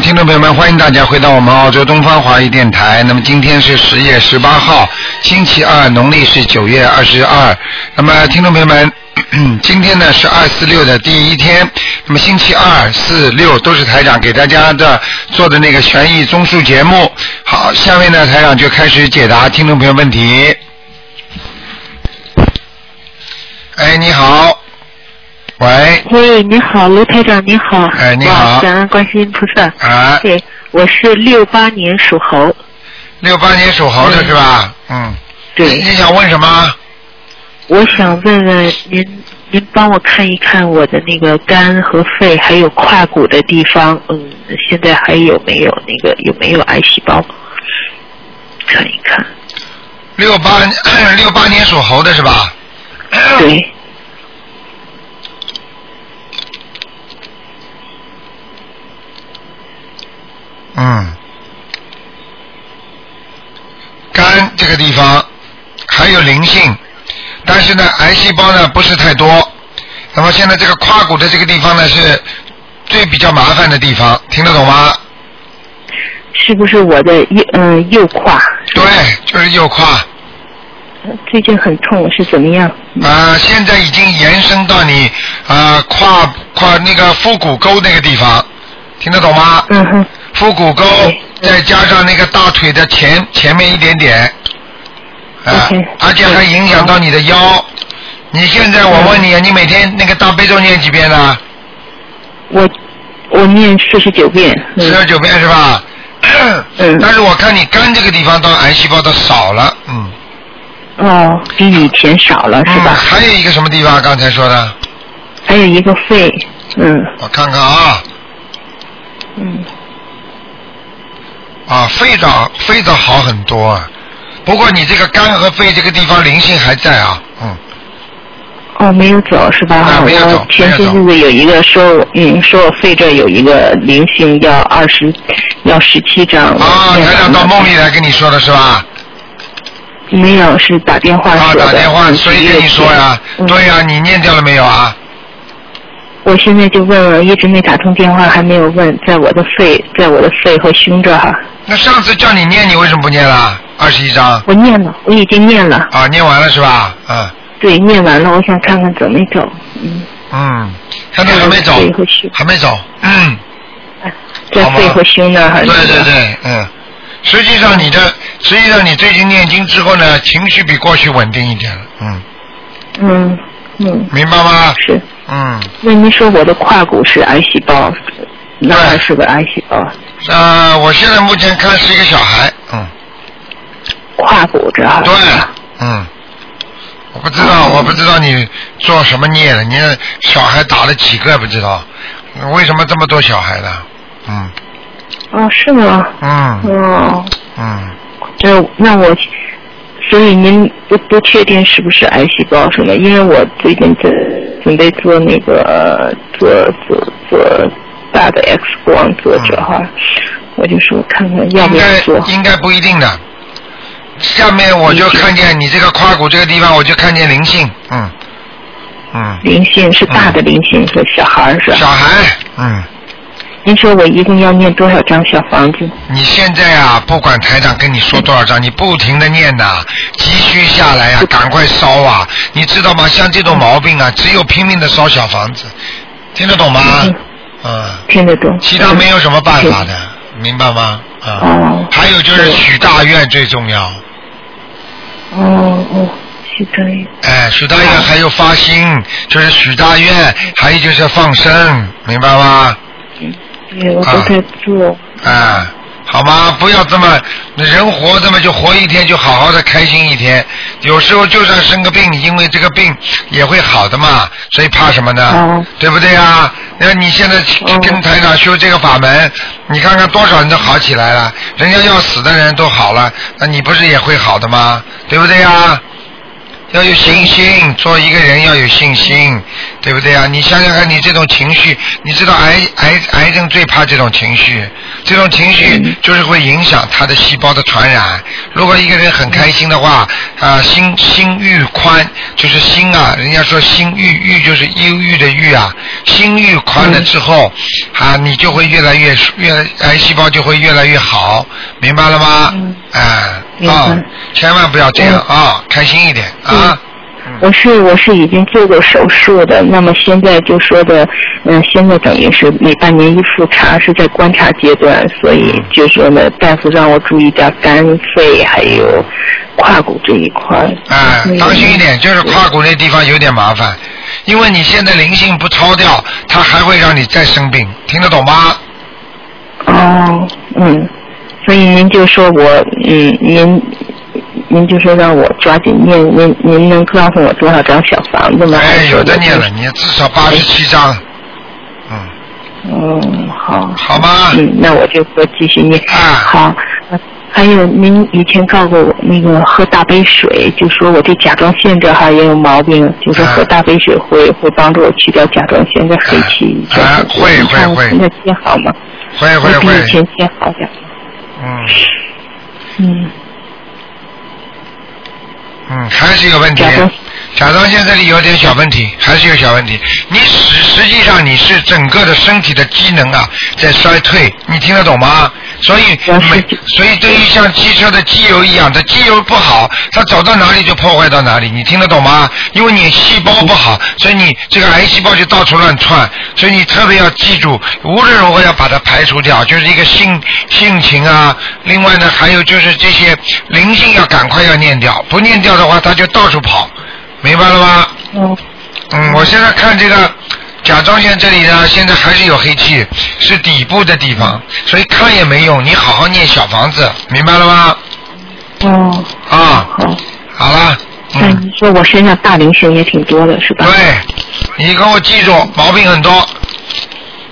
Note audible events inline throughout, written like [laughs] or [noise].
听众朋友们，欢迎大家回到我们澳洲东方华语电台。那么今天是十月十八号，星期二，农历是九月二十二。那么听众朋友们，[clears throat] 今天呢是二四六的第一天。那么星期二、四、六都是台长给大家的做的那个悬疑综述节目。好，下面呢台长就开始解答听众朋友问题。哎，你好，喂，你好，卢台长，你好。哎你好感恩观世音菩萨。啊，对，我是六八年属猴。六八年属猴的是吧？嗯，对，你想问什么？我想问问您，您帮我看一看我的那个肝和肺，还有胯骨的地方，嗯，现在还有没有那个有没有癌细胞？看一看。六八六八年属猴的是吧？对，嗯，肝这个地方还有灵性，但是呢，癌细胞呢不是太多。那么现在这个胯骨的这个地方呢是最比较麻烦的地方，听得懂吗？是不是我的右嗯、右胯？对，就是右胯。最近很痛，是怎么样？啊、现在已经延伸到你啊、胯胯那个腹股沟那个地方，听得懂吗？嗯哼，腹股沟再加上那个大腿的前前面一点点，啊而且还影响到你的腰。你现在我问你，你每天那个大悲咒念几遍呢？我我念四十九遍。嗯四十九遍是吧？嗯 [clears throat] 但是我看你肝这个地方到癌细胞的少了，嗯。哦，比以前少了是吧？嗯还有一个什么地方？刚才说的，还有一个肺，嗯我看看啊，嗯，啊，肺倒肺倒好很多啊。不过你这个肝和肺这个地方灵性还在啊，嗯。哦，没有走是吧？啊没有走前些日子有一个说我，嗯，说我肺这有一个灵性要二十，要十七张。啊，念台长到梦里来跟你说的是吧？没有，是打电话啊，说的。打电话，嗯所以跟你说呀，嗯对呀，你念掉了没有啊？我现在就问了，一直没打通电话，还没有问，在我的肺，在我的肺和胸这儿哈，那上次叫你念，你为什么不念了？二十一章我念了，我已经念了，啊，念完了是吧？嗯对，念完了，我想看看走没走，嗯，嗯，现在还没走还没走，嗯，在肺和胸那还是对对对，嗯。实际上你的，实际上你最近念经之后呢，情绪比过去稳定一点了，嗯，嗯嗯，明白吗？是。嗯，那您说我的胯骨是癌细胞，那还是个癌细胞？呃，我现在目前看是一个小孩，嗯，胯骨这儿。对，嗯，我不知道，我不知道你做什么孽了，你小孩打了几个不知道，为什么这么多小孩呢？嗯。哦，是吗？嗯。哦，嗯，那那我，所以您不不确定是不是癌细胞什么？因为我最近在准备做那个做做做大的 X 光做这哈，我就说看看要应该不要做。应该不一定的。下面我就看见你这个胯骨这个地方，我就看见灵性，嗯嗯，灵性是大的灵性是小孩是吧？小孩，嗯。您说我一定要念多少张小房子？你现在啊，不管台长跟你说多少张，你不停的念呐、急需下来呀、赶快烧啊！你知道吗？像这种毛病啊，只有拼命的烧小房子，听得懂吗？嗯嗯，听得懂？其他没有什么办法的，明白吗？啊、哦还有就是许大愿最重要，哦哦，许大愿。哎，许大愿还有发心，就是许大愿，还有就是放生，明白吗？对，我都在做。啊，好吗？不要这么，人活这么就活一天，就好好的开心一天。有时候就算生个病，因为这个病也会好的嘛，所以怕什么呢？哦对不对呀？那你现在哦跟台长修这个法门，你看看多少人都好起来了，人家要死的人都好了，那你不是也会好的吗？对不对呀？要有信心，做一个人要有信心，对不对啊？你想想看，你这种情绪，你知道癌癌癌症最怕这种情绪，这种情绪就是会影响他的细胞的传染。如果一个人很开心的话，啊，心心欲宽，就是心啊，人家说心欲欲就是忧郁的郁啊，心欲宽了之后，啊，你就会越来越越癌细胞就会越来越好，明白了吗？哎，啊，千万不要这样啊，开心一点啊。我是我是已经做过手术的，那么现在就说的，嗯，现在等于是每半年一复查，是在观察阶段，所以就说呢，大夫让我注意点肝肺还有胯骨这一块。哎，当心一点，就是胯骨那地方有点麻烦，因为你现在灵性不超掉，它还会让你再生病，听得懂吗？哦，嗯，所以您就说我，嗯，您。您就说让我抓紧念，您您能告诉我多少张小房子吗？哎，有的念了，你至少八十七张。嗯。嗯，好。好吗？嗯，那我就说继续念。啊。好，还有您以前告过我那个喝大杯水，就说我这甲状腺这哈也有毛病，就说喝大杯水会会帮助我去掉甲状腺的黑气。啊，会会会。现在天好吗？会会会。比以前天好点。嗯。嗯。嗯，还是有问题。甲状腺这里有点小问题，还是有小问题。你实实际上你是整个的身体的机能啊在衰退，你听得懂吗？所以每所以对于像汽车的机油一样，的机油不好，它走到哪里就破坏到哪里，你听得懂吗？因为你细胞不好，所以你这个癌细胞就到处乱窜，所以你特别要记住，无论如何要把它排除掉，就是一个性性情啊。另外呢，还有就是这些灵性要赶快要念掉，不念掉的话，它就到处跑。明白了吗？嗯。嗯，我现在看这个甲状腺这里呢，现在还是有黑气，是底部的地方，所以看也没用。你好好念小房子，明白了吗？哦。啊。好。好了。那你说我身上大灵性也挺多的，是吧？对，你给我记住，毛病很多。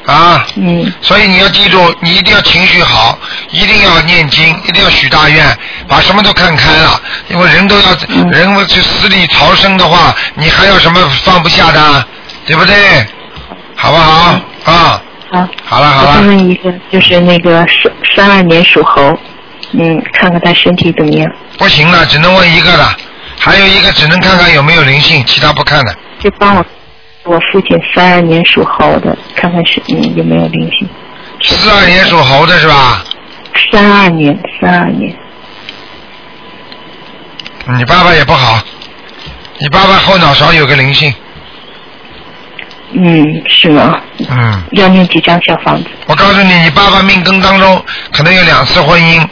啊，嗯，所以你要记住，你一定要情绪好，一定要念经，一定要许大愿，把什么都看开了。因为人都要，人去死里逃生的话，你还有什么放不下的，对不对？好不好？啊，好，好了好了。我问一个，就是那个三三二年属猴，嗯，看看他身体怎么样？不行了，只能问一个了，还有一个只能看看有没有灵性，其他不看了。就帮我。我父亲三二年属猴的，看看是嗯有没有灵性。四二年属猴的是吧？三二年，三二年。你爸爸也不好，你爸爸后脑勺有个灵性。嗯，是吗？嗯。要念几张小房子？我告诉你，你爸爸命根当中可能有两次婚姻，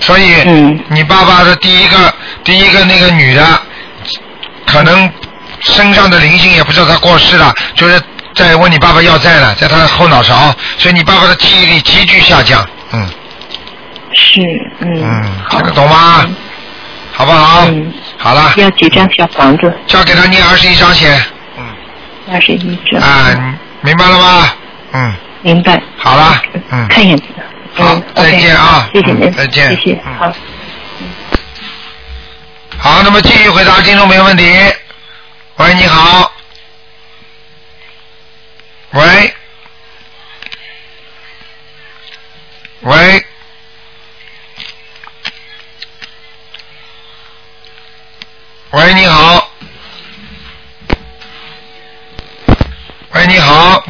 所以嗯你爸爸的第一个第一个那个女的可能。身上的灵性也不知道他过世了，就是在问你爸爸要债了，在他的后脑勺，所以你爸爸的记忆力急剧下降，嗯。是，嗯。嗯，这个懂吗？好不好？嗯。好了。要几张小房子？交给他念二十一张先。嗯。二十一张。啊，明白了吗？嗯。明白。好了。嗯。看一眼子。好，再见啊！谢谢您。再见。谢谢。好。好，那么继续回答听众没问题。喂，你好。喂，喂，喂，你好。喂，你好。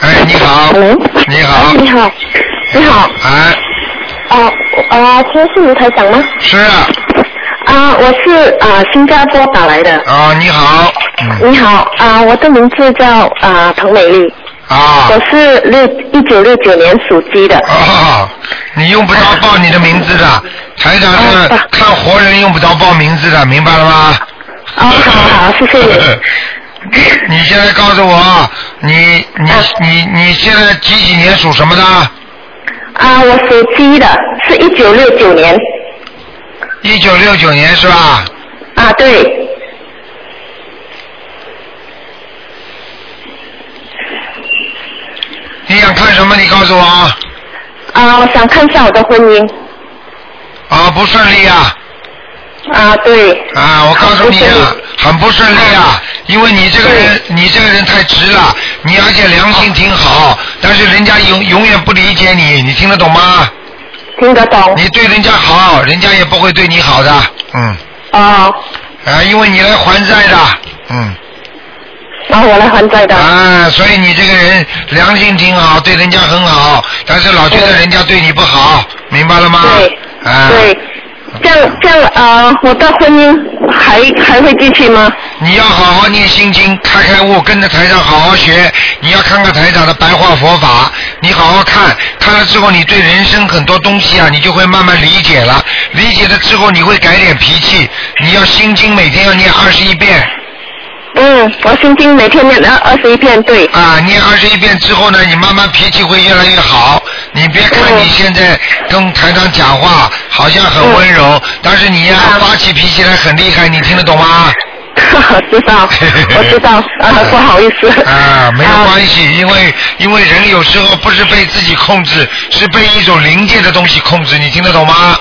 哎，你好。Hello。你好。你好。你好。哎。啊啊，这是卢台长吗？是。啊，我是啊新加坡打来的。啊，你好。你好啊，我的名字叫啊彭美丽。啊。我是六一九六九年属鸡的。啊，你用不着报你的名字的，台长是看活人用不着报名字的，明白了吗？啊，好好，谢谢你。[laughs] 你现在告诉我，你你你你现在几几年属什么的？啊，我属鸡的，是一九六九年。一九六九年是吧？啊，对。你想看什么？你告诉我。啊，啊我想看一下我的婚姻。啊，不顺利啊。啊，对，啊，我告诉你啊很不顺利，很不顺利啊，因为你这个人，你这个人太直了，你而且良心挺好，但是人家永永远不理解你，你听得懂吗？听得懂。你对人家好，人家也不会对你好的，嗯，哦，啊，因为你来还债的，嗯，然后我来还债的。啊，所以你这个人良心挺好，对人家很好，但是老觉得人家对你不好，明白了吗？对，啊，对，这样这样呃，我的婚姻还还会继续吗？你要好好念心经，开开悟，跟着台长好好学。你要看看台长的白话佛法，你好好看，看了之后，你对人生很多东西啊，你就会慢慢理解了。理解了之后，你会改点脾气。你要心经每天要念二十一遍嗯，我心经每天念二二十一遍，对。啊，念二十一遍之后呢，你慢慢脾气会越来越好。你别看嗯你现在跟台长讲话好像很温柔，但是你呀、啊发起脾气来很厉害，你听得懂吗？[laughs] 知道，我知道，啊，[laughs] 不好意思。啊，没有啊关系，因为因为人有时候不是被自己控制，是被一种灵界的东西控制，你听得懂吗？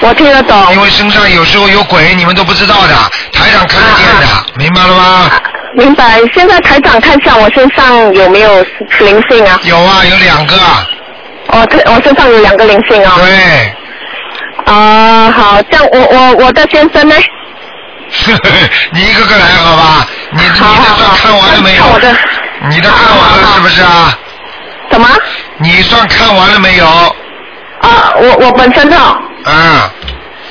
我听得懂。因为身上有时候有鬼，你们都不知道的，台长看得见的，啊明白了吗？明白。现在台长看一下我身上有没有灵性啊？有啊，有两个，哦，这，我身上有两个灵性哦。对，啊，好，这样我我我的先生呢？你一个个来好吧？你你的好好好算看完了没有看我的？你的看完了是不是啊？什么？你算看完了没有？啊，我我本身的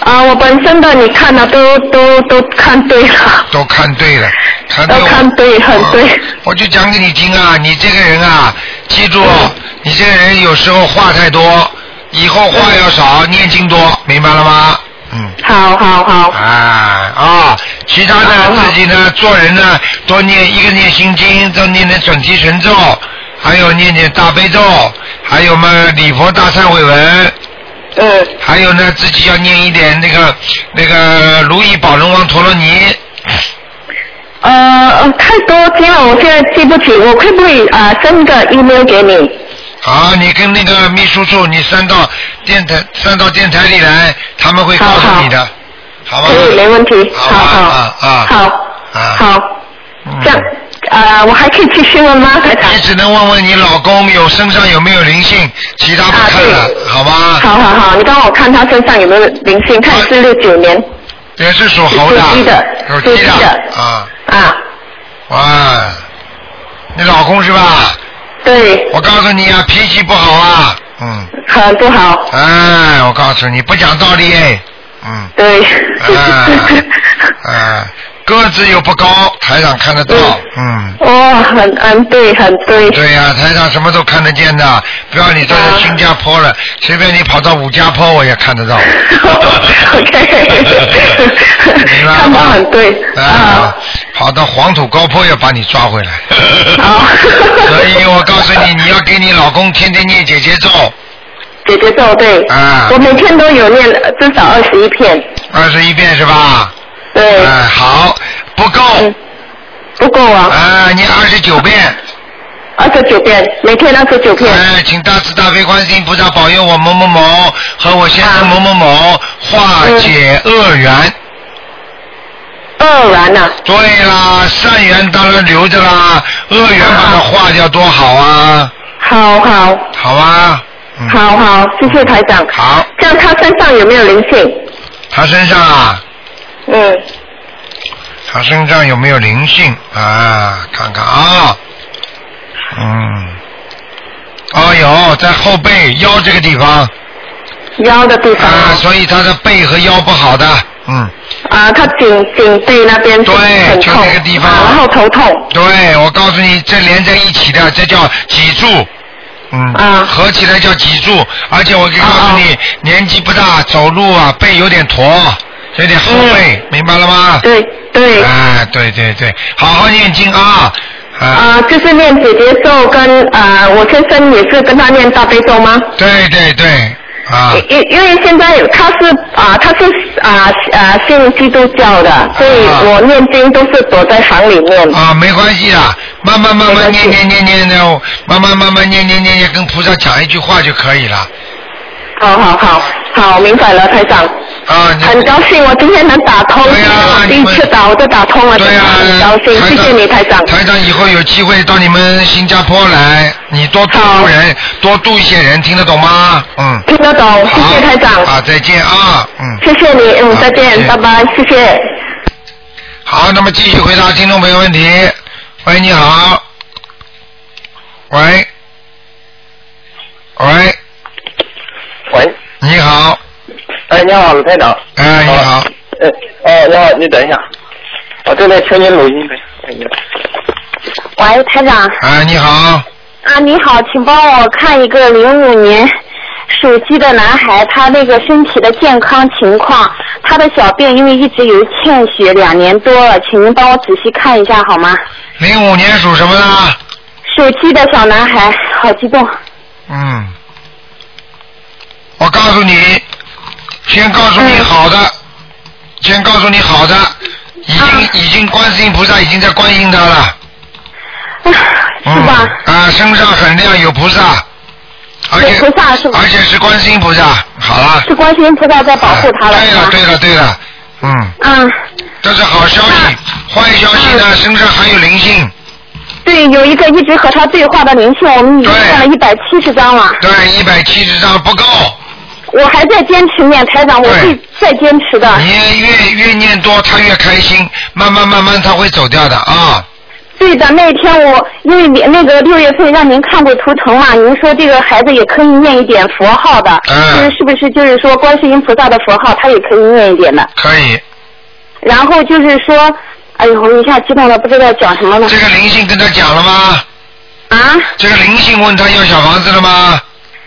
啊，啊，我本身的你看了都都都看对了。都看对了，[laughs] 看对都看对很对我我就讲给你听啊，你这个人啊，记住，嗯你这个人有时候话太多，以后话要少，念经多，明白了吗？嗯。好好好，啊啊！其他的自己呢，做人呢，多念一个念心经，多念点准提神咒，还有念点大悲咒，还有嘛礼佛大忏悔文，嗯，还有呢自己要念一点那个那个如意宝龙王陀罗尼。呃，太多经了，我现在记不起，我会不可以啊、send 个 email 给你？好，你跟那个秘书处，你删到电台删到电台里来，他们会告诉你的，好吧？可以，没问题。好好好啊啊好啊好，嗯这样啊、我还可以继续问吗，台长？你只能问问你老公有身上有没有灵性，其他不啊看了，对。好吗？好好好，你帮我看他身上有没有灵性，看是六九年。也是属猴的，属鸡的属鸡属鸡的。啊，啊，哇，你老公是吧？对，我告诉你啊，脾气不好啊，嗯，很不好，哎，我告诉你，不讲道理哎，嗯，对，啊，啊，[laughs] 个子又不高，台上看得到，嗯。哇，很很对，很对，对呀、台上什么都看得见的，不要你站在新加坡了，随便你跑到五家坡我也看得到。[laughs] OK，[laughs] 明白了看得吗？很对啊啊，跑到黄土高坡要把你抓回来。好 [laughs] 所以我告诉你，你要给你老公天天念姐姐咒，姐姐咒对，啊我每天都有念至少二十一片，二十一遍是吧？对，哎，好，不够，嗯，不够啊，啊，念二十九遍。二十九遍，每天二十九遍，哎，请大慈大悲观世音菩萨保佑我某某某和我先生某某某化解恶缘。恶缘呐，对啦，善缘当然留着啦，恶缘把它化掉多好啊，好好。好啊？嗯，好好，谢谢台长。好，这样他身上有没有灵性？他身上啊，嗯，他身上有没有灵性？啊？看看啊，嗯，哦有，在后背腰这个地方。腰的地方。啊，所以他的背和腰不好的，嗯，啊，他颈颈背那边是对就痛，那个地方。啊然后头痛，对，我告诉你，这连在一起的，这叫脊柱。嗯，啊。合起来叫脊柱，而且我可以告诉你，年纪不大，走路啊背有点驼，有点后背，明白了吗？对对，哎，对对对，好好念经啊！啊，啊，就是念姐姐咒跟啊，我先生也是跟他念大悲咒吗？对对对，啊，因因为现在他是啊，他是啊啊信基督教的，所以啊我念经都是躲在房里面。啊，没关系的，慢慢慢慢念念念念念，慢慢慢慢念念念念，跟菩萨讲一句话就可以了。好好好好，明白了，台长。啊，很高兴我今天能打通，对呀我第一次打我都打通了，真的对呀、很高兴，谢谢你台长。台长以后有机会到你们新加坡来，你多度度人，多度一些人，听得懂吗？嗯。听得懂，谢谢台长。啊，再见啊，嗯。谢谢你，嗯，再见，拜拜，谢谢。好，那么继续回答听众朋友问题。喂，你好。喂。喂，喂，你好。哎，你好，鲁台长。哎，你好。哎，哦，你好，你等一下，我正在听您录音呢。哎呀，喂，台长。哎，你好。啊，你好，请帮我看一个零五年属鸡的男孩，他那个身体的健康情况，他的小便因为一直有欠血两年多了，请您帮我仔细看一下好吗？零五年属什么的？属鸡的小男孩，好激动。嗯。我告诉你，先告诉你好的，先告诉你好的，已经、已经观世音菩萨已经在观音他了。是吧？啊，身上很亮，有菩萨，而且有菩萨是吧而且是观世音菩萨。好了。是观世音菩萨在保护他了，对了？对了，对了，嗯，嗯，这是好消息。坏消息呢，身上还有灵性。对，有一个一直和他对话的灵性，我们已经念了一百七十章了。对，一百七十张不够。我还在坚持念，台长，我会再坚持的。你越越念多，他越开心，慢慢慢慢他会走掉的啊。对的，那天我因为你那个六月份让您看过图腾嘛，您说这个孩子也可以念一点佛号的，嗯就是是不是就是说观世音菩萨的佛号他也可以念一点的。可以。然后就是说，哎呦，我一下激动了，不知道讲什么了。这个灵性跟他讲了吗？啊？这个灵性问他要小房子了吗？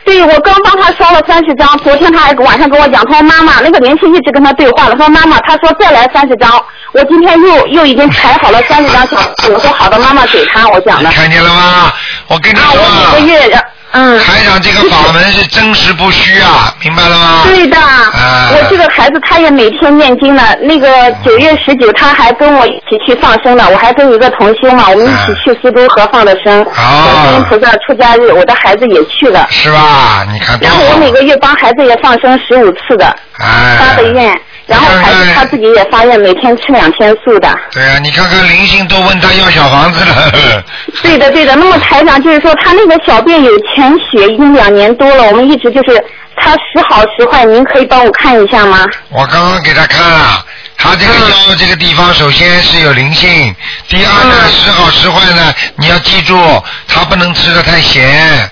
对，我刚帮他烧了三十张，昨天他还晚上跟我讲，他说妈妈那个灵性一直跟他对话了，说妈妈，他说再来三十张，我今天又又已经排好了三十张小，我说好的，妈妈给他，我讲的。看见了吗？我跟你啊，我每个月让嗯。台长这个法门是真实不虚啊，明白了吗？对的，啊我这个孩子他也每天念经呢。那个九月十九他还跟我一起去放生呢，我还跟一个同修嘛，我们一起去苏州河放的生。观音菩萨出家日，我的孩子也去了。是吧？你看然后我。每个月帮孩子也放生十五次的，哎。发的愿。然后孩子他自己也发愿每天吃两天素的。对啊，你看看灵性都问他要小房子了。[laughs] 对的，对的。那么台长就是说，他那个小便有潜血，已经两年多了，我们一直就是他时好时坏，您可以帮我看一下吗？我刚刚给他看了，他这个腰这个地方首先是有灵性，第二呢时好时坏呢，你要记住，他不能吃的太咸，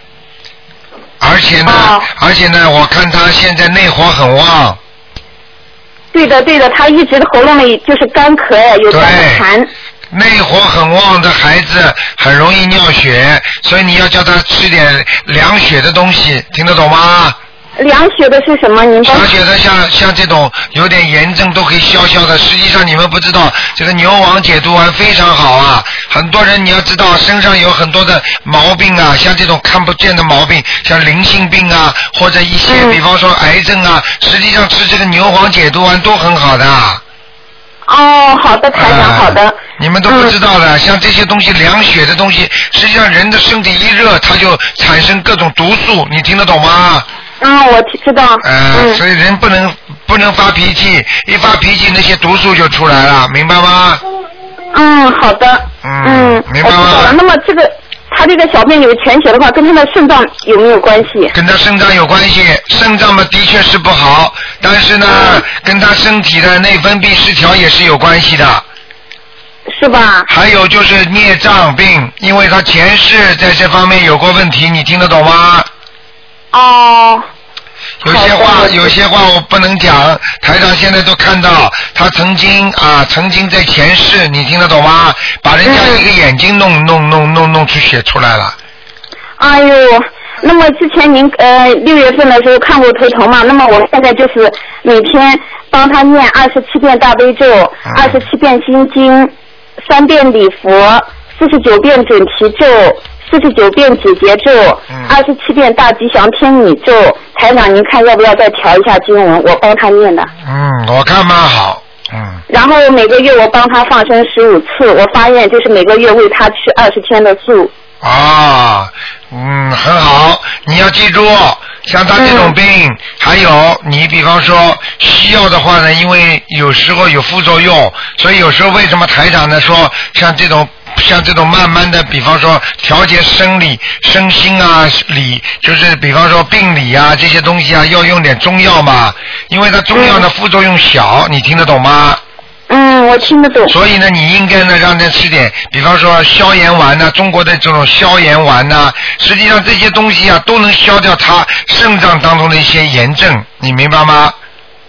而且呢，而且呢，我看他现在内火很旺，对的，对的，他一直喉咙里就是干咳呀，有干痰。内火很旺的孩子很容易尿血，所以你要叫他吃点凉血的东西，听得懂吗？凉血的是什么？您帮凉血的像像这种有点炎症都可以消消的。实际上你们不知道，这个牛黄解毒丸非常好啊。很多人你要知道，身上有很多的毛病啊，像这种看不见的毛病，像灵性病啊，或者一些、比方说癌症啊，实际上吃这个牛黄解毒丸都很好的。哦，好的，台长，好的。你们都不知道的，像这些东西凉血的东西，实际上人的身体一热，它就产生各种毒素，你听得懂吗？嗯，我知道。呃，所以人不能不能发脾气，一发脾气那些毒素就出来了，明白吗？嗯，好的。嗯，明白吗？那么这个他这个小便有潜血的话，跟他的肾脏有没有关系？跟他肾脏有关系，肾脏嘛的确是不好，但是呢，嗯跟他身体的内分泌失调也是有关系的。是吧？还有就是孽障病，因为他前世在这方面有过问题，你听得懂吗？哦。有些话，有些话我不能讲。台长现在都看到，他曾经啊，曾经在前世，你听得懂吗？把人家一个眼睛弄弄弄弄弄出血出来了。哎呦，那么之前您呃六月份的时候看过头疼嘛？那么我现在就是每天帮他念二十七遍大悲咒，二十七遍心经，三遍礼佛，四十九遍准提咒，四十九遍解结咒，二十七遍大吉祥天女咒。台长，您看要不要再调一下经文？我帮他念的。嗯，我看蛮好。嗯，然后每个月我帮他放生十五次，我发愿就是每个月喂他吃二十天的素。啊，嗯，很好。你要记住，像他这种病，还有你比方说吸西药的话呢，因为有时候有副作用，所以有时候为什么台长呢说像这种像这种慢慢的，比方说调节生理、身心啊理，就是比方说病理啊这些东西啊，要用点中药嘛，因为它中药的副作用小，你听得懂吗？嗯，我听得懂。所以呢，你应该呢让他吃点，比方说消炎丸呐、中国的这种消炎丸呐、实际上这些东西啊都能消掉他肾脏当中的一些炎症，你明白吗？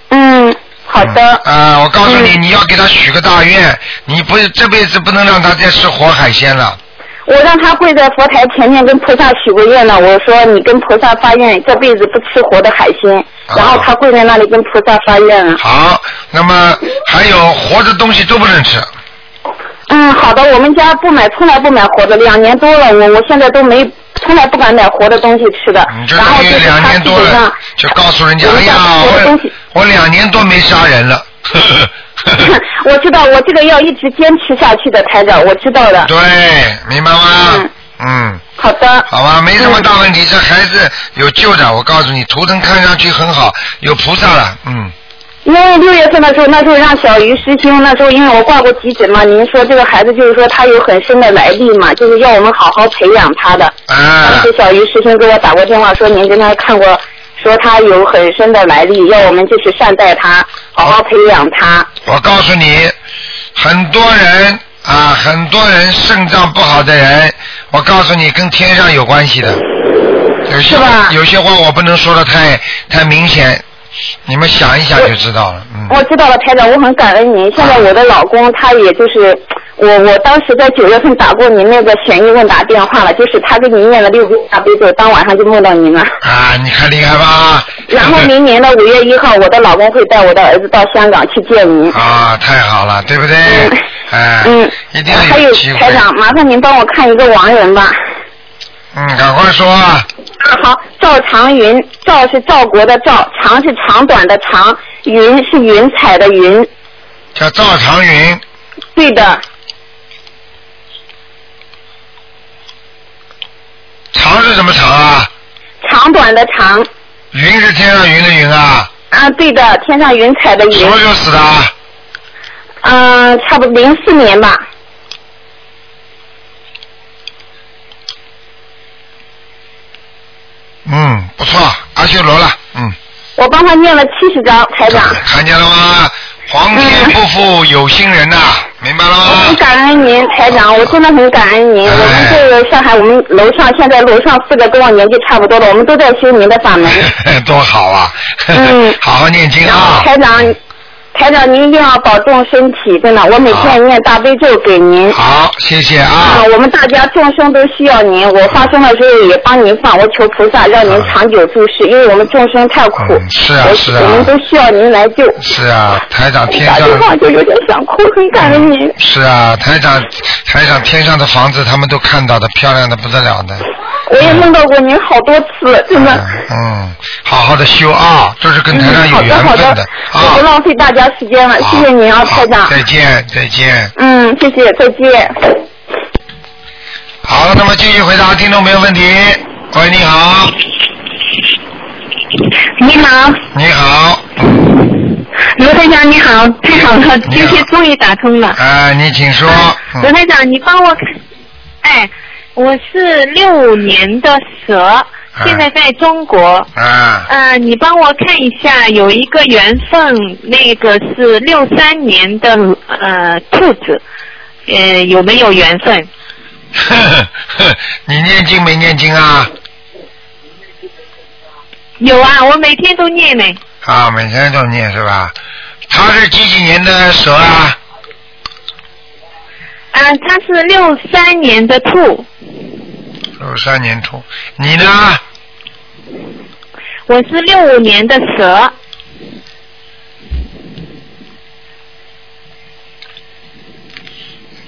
嗯，好的。啊、我告诉你，嗯你要给他许个大愿，你不是这辈子不能让他再吃活海鲜了。我让他跪在佛台前面跟菩萨许过愿了，我说你跟菩萨发愿这辈子不吃活的海鲜，啊然后他跪在那里跟菩萨发愿了。好，那么还有活的东西都不能吃。嗯，好的，我们家不买，从来不买活的，两年多了，我我现在都没，从来不敢买活的东西吃的。你这然后就两年多了，就告诉人家，哎呀，我两年多没杀人了。[laughs] 我知道，我这个要一直坚持下去的，台长，我知道的。对，明白吗？嗯嗯好的。好吧，没什么大问题，这孩子有救的，我告诉你，图腾看上去很好，有菩萨了，嗯，因为六月份的时候，那时候让小鱼师兄，那时候因为我挂过急诊嘛，您说这个孩子就是说他有很深的来历嘛，就是要我们好好培养他的。当啊，时小鱼师兄给我打过电话说您跟他看过，说他有很深的来历，要我们就是善待他，好好培养他。我告诉你，很多人啊，很多人肾脏不好的人，我告诉你，跟天上有关系的。有些是吧有些话我不能说的太太明显，你们想一想就知道了，嗯。我知道了，台长，我很感恩您。现在我的老公他也就是我，我当时在九月份打过您那个悬疑问答电话了，就是他给您念了六个大悲咒，当晚上就梦到您了。啊，你看厉害吧？然后明年的五月一号，我的老公会带我的儿子到香港去见您。啊，太好了，对不对？嗯哎，嗯，一定还有。台长，麻烦您帮我看一个亡人吧。嗯，赶快说啊！好，赵长云，赵是赵国的赵，长是长短的长，云是云彩的云。叫赵长云，对的，长是什么长啊？长短的长。云是天上云的云啊？啊，对的，天上云彩的云什么。时候死的啊？嗯、差不多零四年吧。嗯，不错，阿修罗了，嗯。我帮他念了七十张，台长。看见了吗？皇天不负有心人呐、明白了我很？感恩您，台长，我真的很感恩您。哎我们这个上海，我们楼上现在楼上四个跟我年纪差不多的，我们都在修您的法门。[laughs] 多好啊！[laughs] 嗯好好念经啊！台长，台长您一定要保重身体，真的，我每天念大悲咒给您。好，谢谢啊啊，！我们大家众生都需要您，我发生的时候也帮您放，我求菩萨让您长久住世，因为我们众生太苦，嗯是啊我是啊我们都需要您来救。是啊，台长天打上电话就有点想哭，很感恩您。是啊，台长台长天上的房子他们都看到的，漂亮的不得了的。我也梦到过您好多次，真的。嗯嗯，好好的修啊，这是跟台上有好的好缘分的，我啊不。浪费大家时间了，谢谢您啊，台长。再见再见。嗯，谢谢，再见。好，那么继续回答听众朋友问题。喂，你好，你好，你好，罗台长，你好，太好了，今天终于打通了。啊，你请说。嗯罗台长，你帮我看，哎，我是六五年的蛇，现在在中国。啊，呃，你帮我看一下，有一个缘分，那个是六三年的呃兔子，呃有没有缘分？呵呵呵，你念经没念经啊？有啊，我每天都念呢。啊，每天都念是吧？他是几几年的蛇啊？啊、他是六三年的兔，六三年兔。你呢？我是六五年的蛇。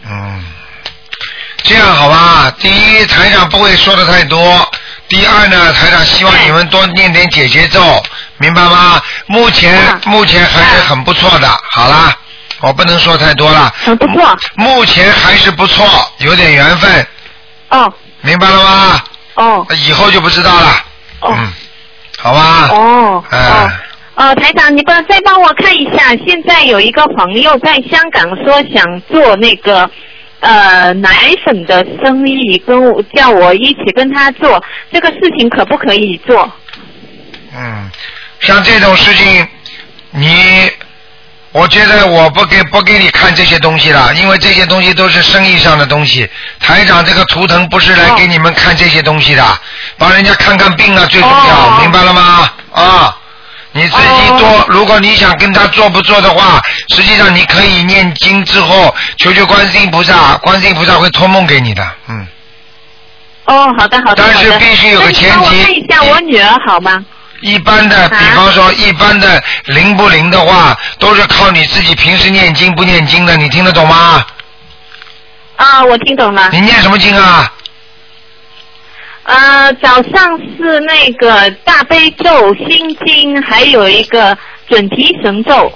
嗯，这样好吧？第一，台长不会说的太多；第二呢，台长希望你们多念点姐姐咒，明白吗？目前、啊目前还是很不错的。好啦，我不能说太多了。很不错。目前还是不错，有点缘分，哦明白了吗？哦以后就不知道了。哦嗯，好吧。哦哎哦呃，台长，你帮再帮我看一下，现在有一个朋友在香港说想做那个呃奶粉的生意，跟我叫我一起跟他做，这个事情可不可以做？嗯，像这种事情，你，我觉得我不给不给你看这些东西了，因为这些东西都是生意上的东西。台长这个图腾不是来给你们看这些东西的，帮人家看看病啊最重要，哦明白了吗？啊。你自己多，如果你想跟他做不做的话，实际上你可以念经之后求求观世音菩萨，观世音菩萨会托梦给你的，嗯。哦，好的好的但是必须有个前提那我看一下我女儿好吗？一般的，比方说一般的灵不灵的话，都是靠你自己平时念经不念经的，你听得懂吗？啊，我听懂了。你念什么经啊？呃，早上是那个大悲咒、心经，还有一个准提神咒。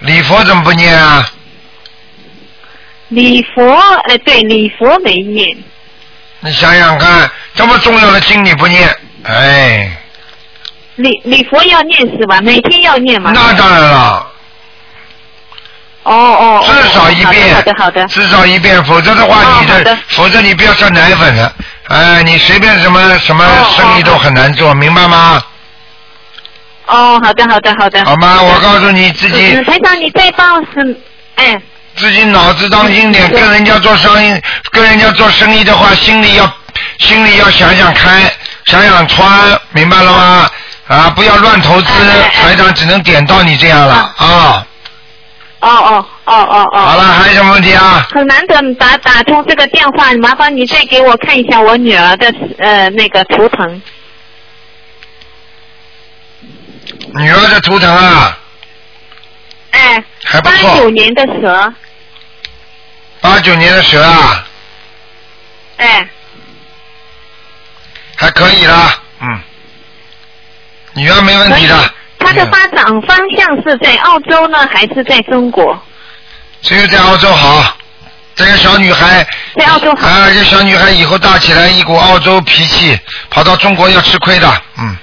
礼佛怎么不念啊？礼佛，哎、对，礼佛没念。你想想看，这么重要的经你不念，哎，礼礼佛要念是吧？每天要念吗？那当然了，哦哦。哦至少一遍，好的好的。至少一遍，否则的话你的，否则你不要算奶粉了，哎，你随便什么什么哦生意都很难做，明白吗？哦，好的好的好的。好吗？我告诉你自己嗯，台长，你再帮我是，哎，自己脑子当心点，跟人家做生意，跟人家做生意的话，心里要心里要想想开，想想穿，明白了吗？啊，不要乱投资，台长只能点到你这样了啊。哦哦哦哦哦。好了，还有什么问题啊？很难得打打通这个电话，麻烦你再给我看一下我女儿的呃那个图腾。女儿的图腾啊，哎，八还不错九年的蛇，八九年的蛇啊，哎，还可以啦，嗯，女儿没问题的。她的发展方向是在澳洲呢，还是在中国？只有在澳洲好。这个小女孩。在澳洲好。啊，这小女孩以后大起来，一股澳洲脾气，跑到中国要吃亏的。嗯。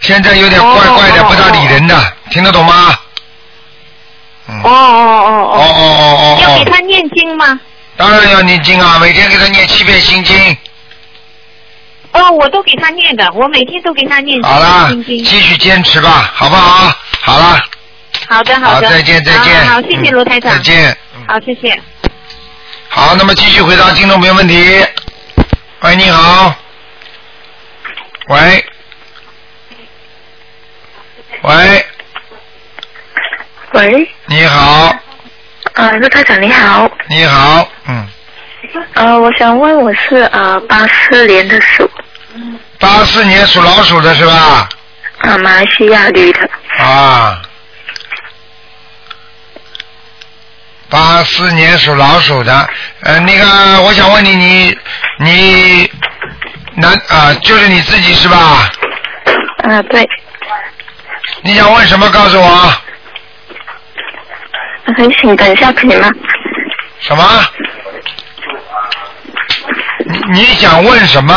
现在有点怪怪的，不大理人的。听得懂吗？哦哦哦哦哦哦哦。要给她念经吗？当然要念经啊，每天给她念七遍心经。哦，我都给他念的，我每天都给他念好啦，继续坚持吧，好不好？好了，好的好，的。再见再见。好好，谢谢罗台长。再。见。嗯好，谢谢。好，那么继续回答听众朋友问题。喂，你好。喂。喂，喂，你好，啊，陆台长你好，你好，嗯，呃，我想问我是呃八四年的鼠，八四年属老鼠的是吧？啊，马来西亚女的，啊，八四年属老鼠的，呃，那个，我想问你，你你男啊，就是你自己是吧？啊，对，你想问什么？告诉我。很请等一下可以吗？什么？你你想问什么？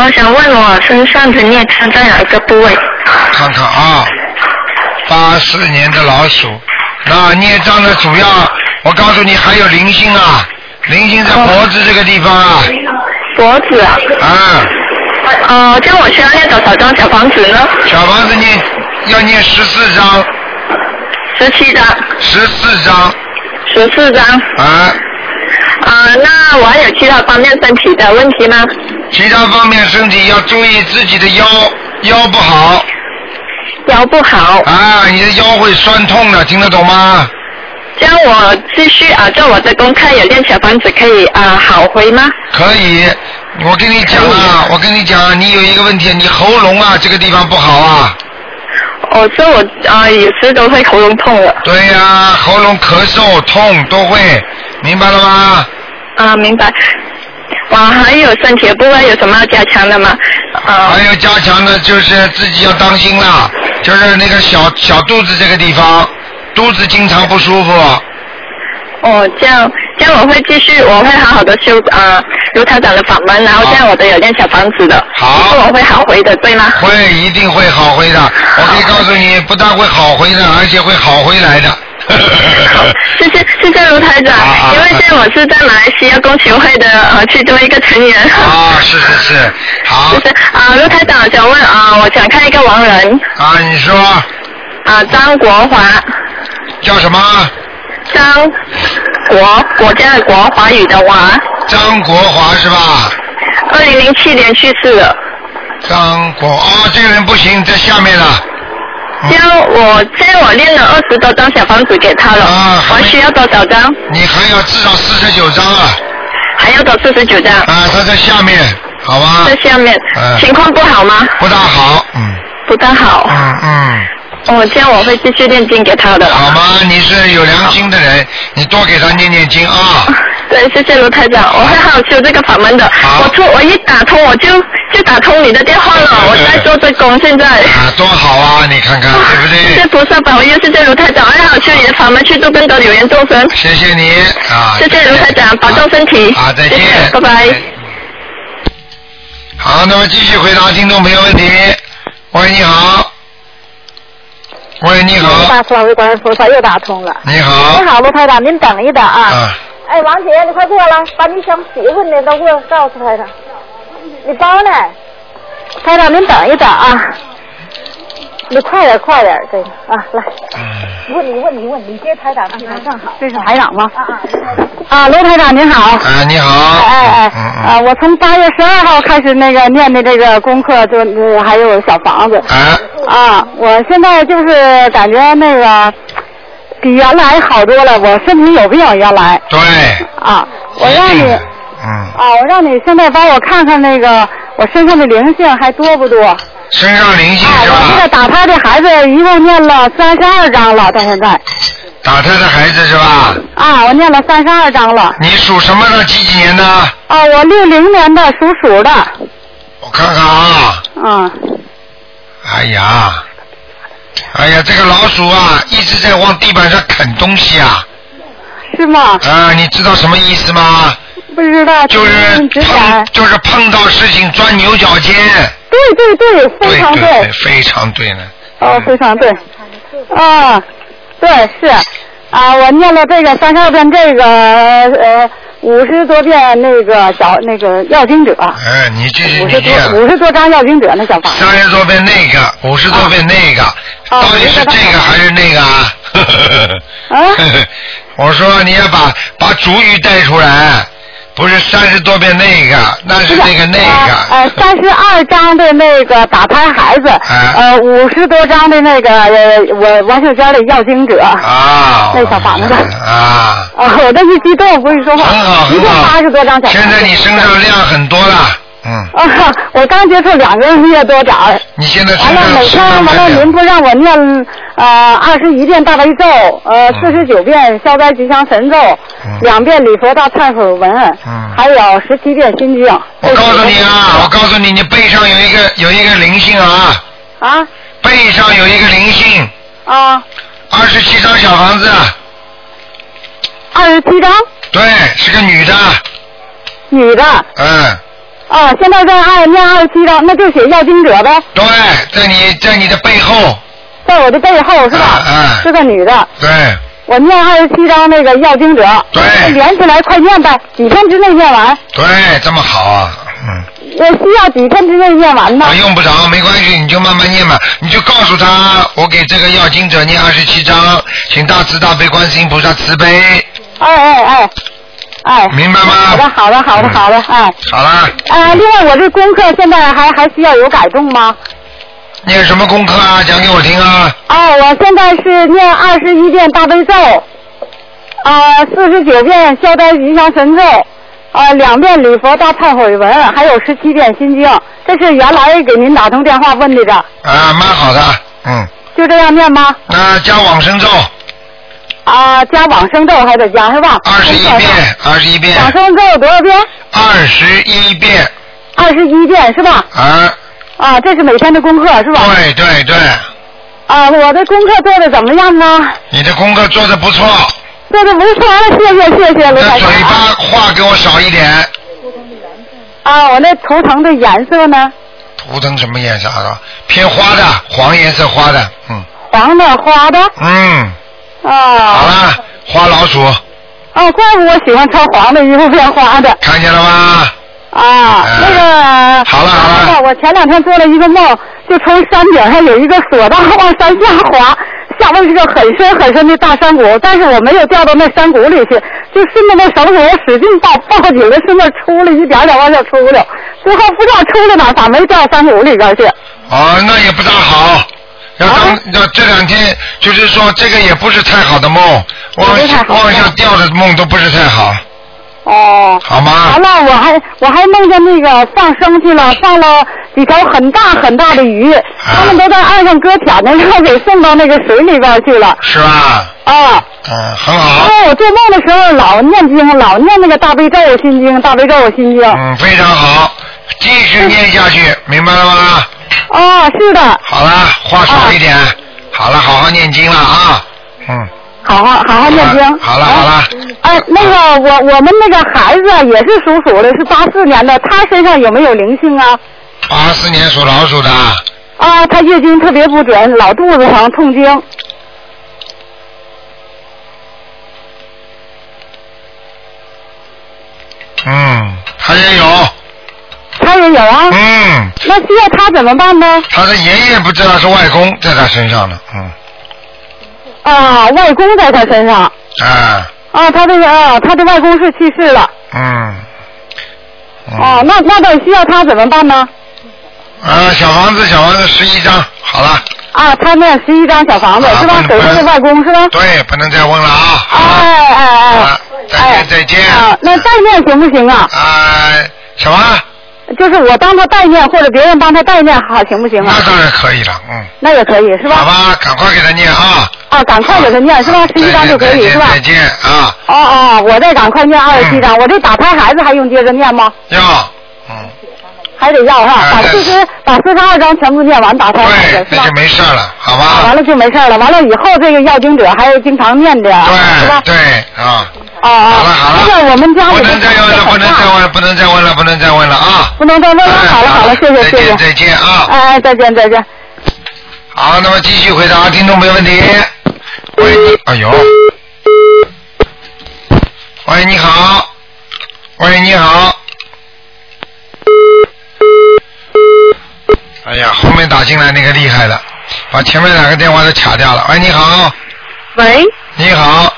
我想问我身上的孽障在哪一个部位？看看啊，八四年的老鼠，那孽障的主要，我告诉你还有灵性啊，灵性在脖子这个地方啊，脖子啊，啊，呃，这样我需要念多少张小房子呢？小房子念要念十四张，十七张，十四张十四张。啊，啊、那我还有其他方面身体的问题吗？其他方面身体要注意自己的腰腰不好腰不好，啊，你的腰会酸痛的，听得懂吗？这样我继续啊做我的功课，有练小房子可以啊好回吗？可以，我跟你讲啊，我跟你讲啊，你有一个问题，你喉咙啊这个地方不好啊。哦，这我啊、有时都会喉咙痛了。对呀、喉咙咳嗽痛都会，明白了吗？啊，明白。哇，还有身体的部位有什么要加强的吗？啊还有加强的就是自己要当心啦，就是那个小小肚子这个地方，肚子经常不舒服，哦，这样这样我会继续，我会好好的修啊卢台长的法门，然后这样我都有间小房子的，好我会好回的，对吗？会一定会好回的。我可以告诉你，不但会好回的，而且会好回来的。[laughs] 谢谢谢谢卢台长，啊因为现在我是在马来西亚工协会的呃其中一个成员。啊，是是是，好就是啊，卢台长想问啊，我想看一个亡人啊，你说啊，张国华，叫什么？张国国家的国，华语的华，张国华是吧？二零零七年去世的。张国哦，这个人不行，在下面了。这样我现在我练了二十多张小房子给他了，啊还我需要多少张？你还要至少四十九张啊！还要多四十九张，啊，他在下面，好吧？在下面、嗯情况不好吗？不大好，嗯不大好。嗯嗯，哦，这样我会继续念经给他的。好吗？你是有良心的人，你多给他念念经啊！[laughs] 对，谢谢卢台长，我会好好修这个法门的。好我出我一打通我就就打通你的电话了，我在做这工现在。啊，多好啊！你看看，对不谢谢对？菩萨保佑，谢谢卢台长，我会好好修你的法门，去度更多有缘众生。谢谢你啊！谢谢卢台长，保重身体。好，再见谢谢，拜拜。好，那么继续回答听众朋友问题。喂，你好。喂，你好。大慈大悲观世菩萨又打通了。你好你。好，卢台长，您等一等啊。啊，哎，王姐，你快过来，把你想媳妇的都给我告诉台长。你包呢？台长，您等一等啊。你快点，快点，这个啊，来。问你问你问你接台长，台长正好。这是台长吗？啊啊。啊，卢台长您好。哎，你好。哎哎哎啊！嗯。我从八月十二号开始那个念的这个功课，就呃还有小房子。哎，啊，我现在就是感觉那个比原来好多了，我身体有病原来对。啊，我让你嗯，啊，我让你现在帮我看看那个我身上的灵性还多不多？啊，身上灵性是我这个？打胎的孩子一共念了三十二章了，到现在打胎的孩子是吧？啊，我念了三十二章了。你属什么的？几几年的？啊，我六零年的属鼠的，我看看啊。嗯，哎呀，哎呀，这个老鼠啊，一直在往地板上啃东西啊！是吗？啊，你知道什么意思吗？不知道，就是碰，。就是碰到事情钻牛角尖。对对对，非常对对对，非常对呢。哦，非常对。啊，对是啊，我念了这个三十二遍这个呃五十多遍那个小那个要经者，哎，你这是五十你五十多张要经者那小房子。三十多遍那个，五十多遍那个，啊到底是这个还是那个啊？啊？[laughs] 我说你要把把主语带出来，不是三十多遍那个，那是那个那个。呃，三十二张的那个打胎孩子，啊呃，五十多张的那个呃我王秀娟的要经者。啊，那小房子啊，啊，我这一激动不是说话，很好一共很好。八十多张小房子。现在你身上量很多了，嗯，啊，[laughs] 我刚接触两个月多点儿。你现在身完了，每天完了，您不让我念呃二十一遍大悲咒，呃四十九遍消灾吉祥神咒，嗯。两遍礼佛大忏悔文，嗯还有十七遍心经。我告诉你啊，我告诉你，你背上有一个有一个灵性啊，啊？背上有一个灵性，啊，二十七张小房子，二十七张，对，是个女的，女的。嗯，啊，现在在二念二十七张，那就写要经者呗，对，在你在你的背后，在我的背后是吧？啊啊是个女的，对，我念二十七张那个要经者，对连起来快念呗，几天之内念完，对，这么好啊，嗯。我需要几天之内念完呢？啊，用不着，没关系，你就慢慢念嘛。你就告诉他，我给这个要经者念二十七章，请大慈大悲观世音菩萨慈悲。哎哎哎，哎，明白吗好的，好的，好的，嗯好的，哎，好了，呃，另外我这功课现在还还需要有改动吗？念什么功课啊？讲给我听啊。哦，我现在是念二十一遍大悲咒，啊、四十九遍消灾吉祥神咒，啊、两遍礼佛大忏悔文，还有十七遍心经。这是原来给您打通电话问的着，啊，蛮好的，嗯，就这样念吗？那加往生咒啊、加往生咒还得加是吧？二十一遍，二十一遍，往生咒多少遍？二十一遍，二十一遍是吧？啊，啊，这是每天的功课是吧？对对对，啊，我的功课做的怎么样呢？你的功课做的不错，做的不错了，谢谢谢谢卢台长。嘴巴话给我少一点。啊，我那图腾的颜色呢？图腾什么颜色啊？偏花的，黄颜色花的，嗯黄的、花的。嗯，好啊。了，花老鼠，哦，怪不得我喜欢穿黄的衣服变花的。看见了吗？啊，哎那个。好了好了我前两天做了一个梦，就从山顶上有一个索道往山下滑，下面是个很深很深的大山谷，但是我没有掉到那山谷里去，就顺着那绳索我使劲抱，抱紧了，顺着出来一点点往下出溜，最后不知道出了哪，咋没掉山谷里边去？啊，那也不大好。要当啊要这两天，就是说这个也不是太好的梦，往往下掉的梦都不是太好，哦。好吗完？了，我还我还梦见那个放生去了，放了几条很大很大的鱼，他们都在岸上搁浅呢，然后给送到那个水里边去了。是吧？啊，嗯，很因好，为我做梦的时候老念经，老念那个大悲咒心经，大悲咒心经。嗯，非常好，继续念下去，明白了吗？哦，是的，好了，话少一点，好了，好好念经了啊，嗯，好好好好念经。好了好了，哎，那个我我们那个孩子啊也是属鼠的，是八四年的，他身上有没有灵性啊？八四年属老鼠的，啊，他月经特别不准，老肚子疼，痛经。嗯，他也有，他也有啊。嗯，那需要他怎么办呢？他的爷爷不知道是外公在他身上呢，嗯，啊，外公在他身上。啊，啊，他这个啊，他的外公是去世了。嗯，嗯哦、那那得需要他怎么办呢？啊，小房子，小房子十一张，好了，啊，他那十一张小房子、啊是吧？不能给他的外公是吧？对，不能再问了啊，好了，哎哎哎啊，再哎见再见，啊，那再见行不行啊？啊，什么？就是我帮他代念，或者别人帮他代念，好行不行啊那？当然可以了，嗯，那也可以是吧？好吧，赶快给他念啊，啊，赶快给他念是吧？十一张就可以是吧？再见啊，哦哦，我再赶快念二十七张，我这打胎孩子还用接着念吗？要，嗯，还得要哈，把四十把四十二张全部念完打胎孩子，是吧对那就？没事了，好啊，吧完？了就没事了。完了以后这个要经者还要经常念的，是吧对？对啊，啊啊！好了好了那个我们家里不能再问了，不能再问了，不能再问了，不能再问了啊！不能再问了。哎好了好了，谢谢再谢谢见。再见啊！哎，再见再见。好，那么继续回答听众没问题。喂，你，哎呦，喂，你好，喂，你好。哎呀，后面打进来那个厉害了，把前面两个电话都卡掉了。喂，你好，喂，你好，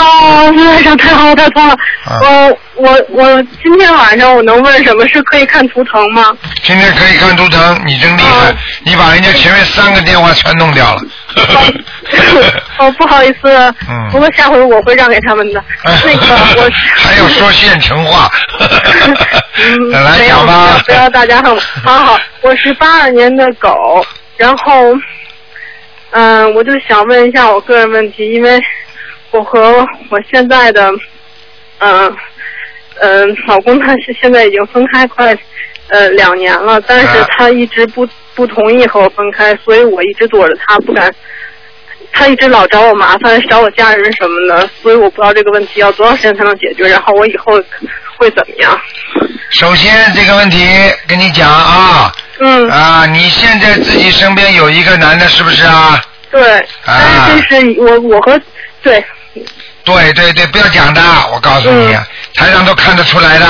哦，卢台长太好了，太棒了。啊我我我今天晚上我能问什么？是可以看图腾吗？今天可以看图腾，你真厉害，你把人家前面三个电话全弄掉了。哦，不好意思，[laughs] 嗯不过下回我会让给他们的。那个 [laughs] 我还有说现成话，[laughs] 嗯，来讲吧。不要大家很好好，我是八二年的狗，然后，嗯、我就想问一下我个人问题，因为我和我现在的，嗯、嗯、老公他是现在已经分开快呃两年了，但是啊他一直不不同意和我分开，所以我一直躲着他，不敢。他一直老找我麻烦，找我家人什么的，所以我不知道这个问题要多长时间才能解决，然后我以后会怎么样？首先这个问题跟你讲啊，嗯，啊，你现在自己身边有一个男的，是不是啊？对，但是这是我我和对对对对，不要讲的，我告诉你，台上都看得出来的。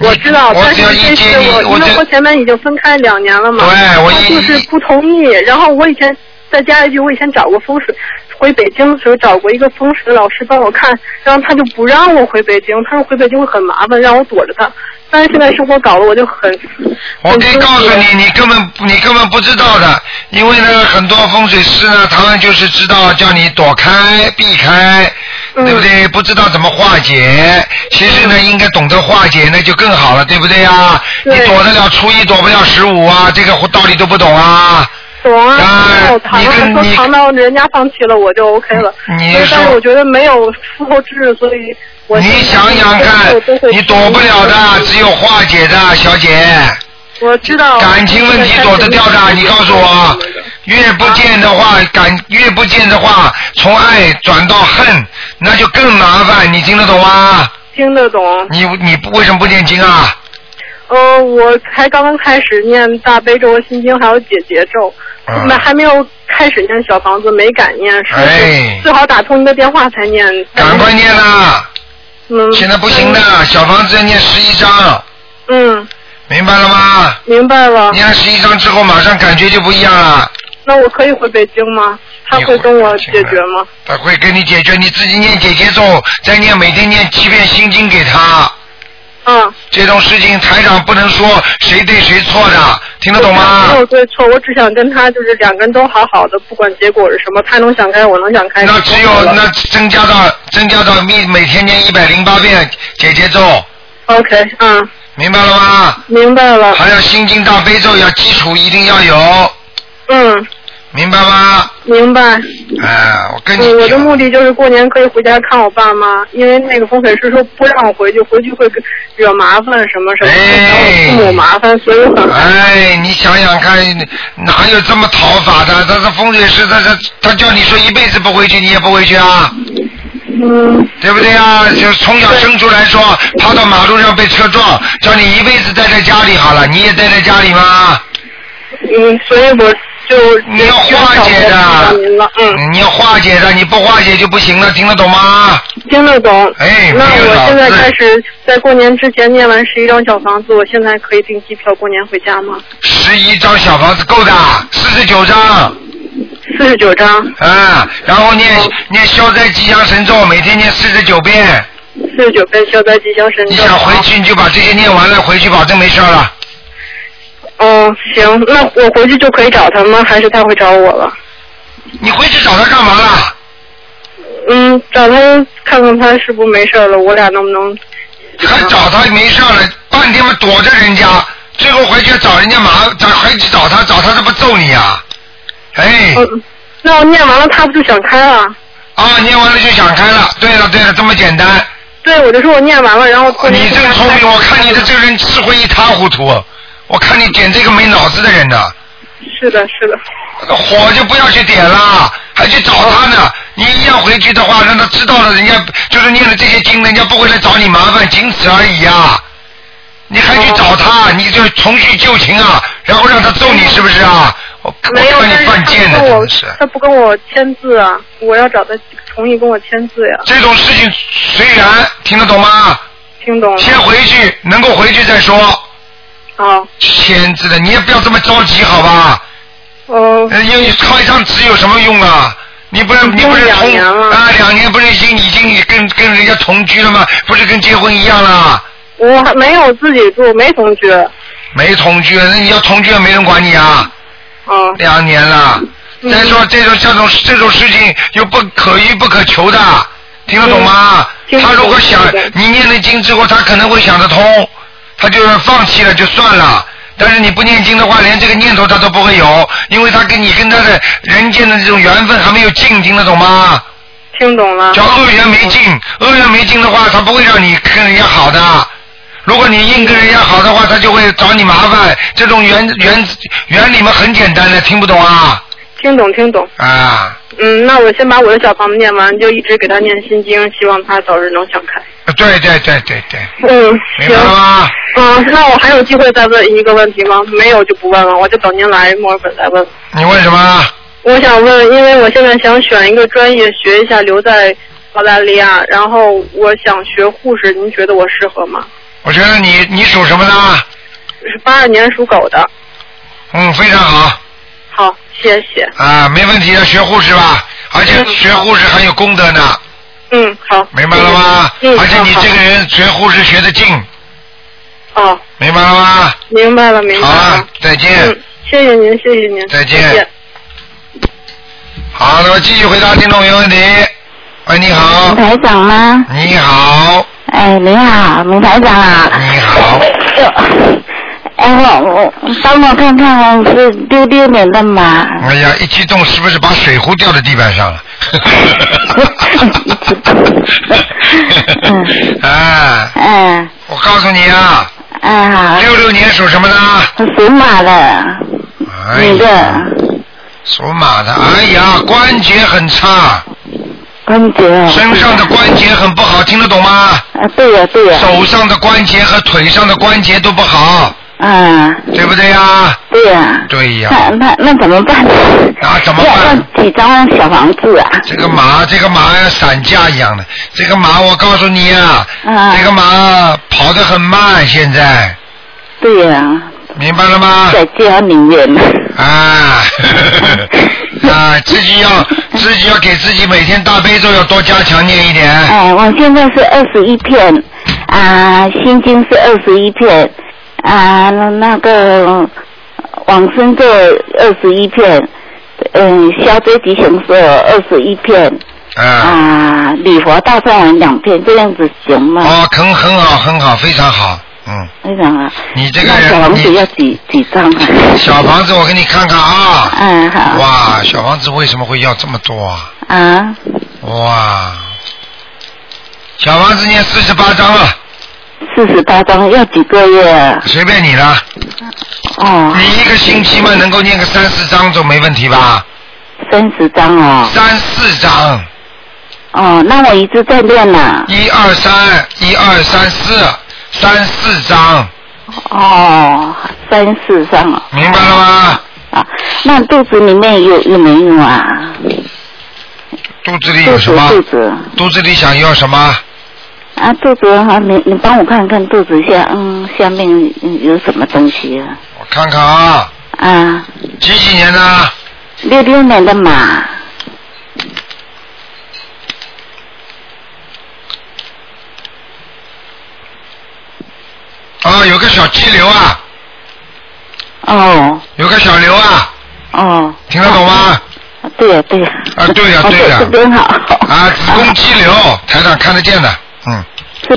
我知道，我但是只要一接这是我，因为你我前面已经分开两年了嘛，对我一就是不同意。然后我以前再加一句，我以前找过风水，回北京的时候找过一个风水老师帮我看，然后他就不让我回北京，他说回北京会很麻烦，让我躲着他。但是现在生活搞得我就很，我可以告诉你，你根本你根本不知道的，因为呢，很多风水师呢，他们就是知道叫你躲开、避开，嗯对不对？不知道怎么化解，其实呢，应该懂得化解，那就更好了，对不对呀？你对躲得了初一，躲不了十五啊，这个道理都不懂啊。懂啊，你跟你糖到人家放弃了，我就 OK 了。你但是我觉得没有复后治，所以我你想想看，你躲不了的，只有化解的，小姐。我知道。感情问题躲得掉的，你告诉我，越不见的话，感越不见的话，从爱转到恨，那就更麻烦，你听得懂吗？听得懂。你你不为什么不念经啊？呃，我才刚刚开始念大悲咒、心经还有解结咒，嗯那、还没有开始念小房子，没敢念，哎最好打通您的电话才念。赶快念啦！嗯。现在不行的，小房子要念十一章，嗯，明白了吗？明白了。念十一章之后，马上感觉就不一样了。那我可以回北京吗？他会跟我解决吗？他会跟你解决，你自己念姐姐咒，再念每天念七遍心经给他。嗯。这种事情台长不能说谁对谁错的，听得懂吗没？有对错，我只想跟他就是两个人都好好的，不管结果是什么，他能想开，我能想开。那只有那增加到增加到每每天念一百零八遍姐姐咒，OK，嗯，明白了吗？明白了。还有心经大悲咒要基础一定要有，嗯，明白吗？明白。哎，我跟你嗯，我的目的就是过年可以回家看我爸妈，因为那个风水师说不让我回去，回去会惹麻烦什么什么，会找我父母麻烦，所以很哎，你想想看，哪有这么讨法的？他是风水师，他他他叫你说一辈子不回去，你也不回去啊？嗯。对不对啊？就从小生出来说，趴到马路上被车撞，叫你一辈子待在家里好了，你也待在家里吗？嗯，所以我就你要化解的，嗯，你要化解的，你不化解就不行了，听得懂吗？听得懂。哎，那我现在开始在过年之前念完十一张小房子，我现在可以订机票过年回家吗？十一张小房子够的，四十九张。四十九张。啊，然后念念消灾吉祥神咒，每天念四十九遍。四十九遍消灾吉祥神咒。你想回去你就把这些念完了，回去保证没事了。哦，行，那我回去就可以找他吗？还是他会找我了？你回去找他干嘛了？嗯，找他看看他是不是没事了，我俩能不能？还找他没事了，半天嘛躲着人家，最后回去找人家麻，找回去找他，找他这不揍你啊？哎。嗯，那我念完了，他不就想开了？啊，念完了就想开了。对了对了，这么简单。对，我就说我念完了，然后你真聪明，我看你的这个人智慧一塌糊涂，我看你点这个没脑子的人呢。是的，是的。那个火就不要去点了，还去找他呢。你一样回去的话，让他知道了，人家就是念了这些经，人家不会来找你麻烦，仅此而已呀、你还去找他，你就重叙旧情啊，然后让他揍你，是不是啊？我我没有，看你犯贱呢，真的是。他不跟我签字啊，我要找他同意跟我签字呀。这种事情虽然听得懂吗？听懂了。先回去，能够回去再说。好。签字的，你也不要这么着急，好吧？哦。呃，因为靠一张纸有什么用啊？你不是你不是两同年了啊，两年不是已经已经跟跟人家同居了吗？不是跟结婚一样了？我还没有自己住，没同居。没同居，那你要同居也没人管你啊。嗯。两年了。再说这种这种这种事情又不可遇不可求的，听得懂吗？他如果想你念了经之后，他可能会想得通，他就是放弃了就算了。但是你不念经的话，连这个念头他都不会有，因为他跟你跟他的人间的这种缘分还没有尽，听得懂吗？听懂了。叫恶缘没尽，恶缘没尽的话，他不会让你跟人家好的。如果你硬跟人家好的话，他就会找你麻烦。这种原原原理嘛很简单的，听不懂啊？听懂，听懂。啊，嗯，那我先把我的小房子念完，就一直给他念心经，希望他早日能想开。对对对对对，嗯，明白了吗？嗯，那我还有机会再问一个问题吗？没有就不问了，我就等您来墨尔本再问。你问什么？我想问，因为我现在想选一个专业学一下，留在澳大利亚，然后我想学护士，您觉得我适合吗？我觉得你你属什么的？是八二年属狗的。嗯，非常好好，谢谢。啊，没问题的，学护士吧，而且学护士很有功德呢，嗯，好。明白了吗？嗯，而且你这个人学护士学得进，哦，明白了吗？明白了，明白了。好了，再见。嗯，谢谢您，谢谢您。再见再见好，那么继续回答听众朋友问题。喂，你好。台长吗？你好。哎，你好，卢台长啊。你好。哎，我我帮我看看是六六年的马。哎呀，一激动是不是把水壶掉在地板上了？[laughs] 啊。嗯。我告诉你啊，啊，六六年属什么的？属马的，哎女的，属马的。哎呀，关节很差，关节哦。身上的关节很不好，听得懂吗？啊，对呀、对呀、手上的关节和腿上的关节都不好，啊，对不对呀？对呀、对呀。那那那怎么办？那，怎么办？要几张小房子啊？这个马，这个马要散架一样的。这个马，我告诉你啊，啊这个马跑得很慢，现在对呀、明白了吗？在家里面。啊，[laughs] 啊，自己要 [laughs] 自己要给自己每天大悲咒要多加强念一点。哎，我现在是二十一片，啊，心经是二十一片，啊，那那个往生咒二十一片，嗯，消灾吉祥咒二十一片，啊，啊，礼佛大忏文两片，这样子行吗？哦，很很好，很好，非常好，嗯。非常好。你这个那小房，子要几几张啊？小房子我给你看看啊。嗯，好。哇，小房子为什么会要这么多啊？啊，哇，小房子念四十八张了，四十八张要几个月啊？随便你了。哦，你一个星期嘛，能够念个三四章总没问题吧？三十张哦。三四章，哦，那我一直在练呢。一二三，一二三四，三四章，哦，三四张哦。明白了吗？啊，那肚子里面有有没有啊？肚子里有什么？肚子肚子里想要什么？啊，肚子啊，你你帮我看看肚子下嗯下面嗯有什么东西啊？我看看啊，啊，几几年的？六六年的马。啊，有个小肌瘤啊，哦有个小瘤啊，哦。听得懂吗？啊对呀对呀。啊，对呀、哦对呀、这边好。啊，子宫肌瘤，台长看得见的，嗯，是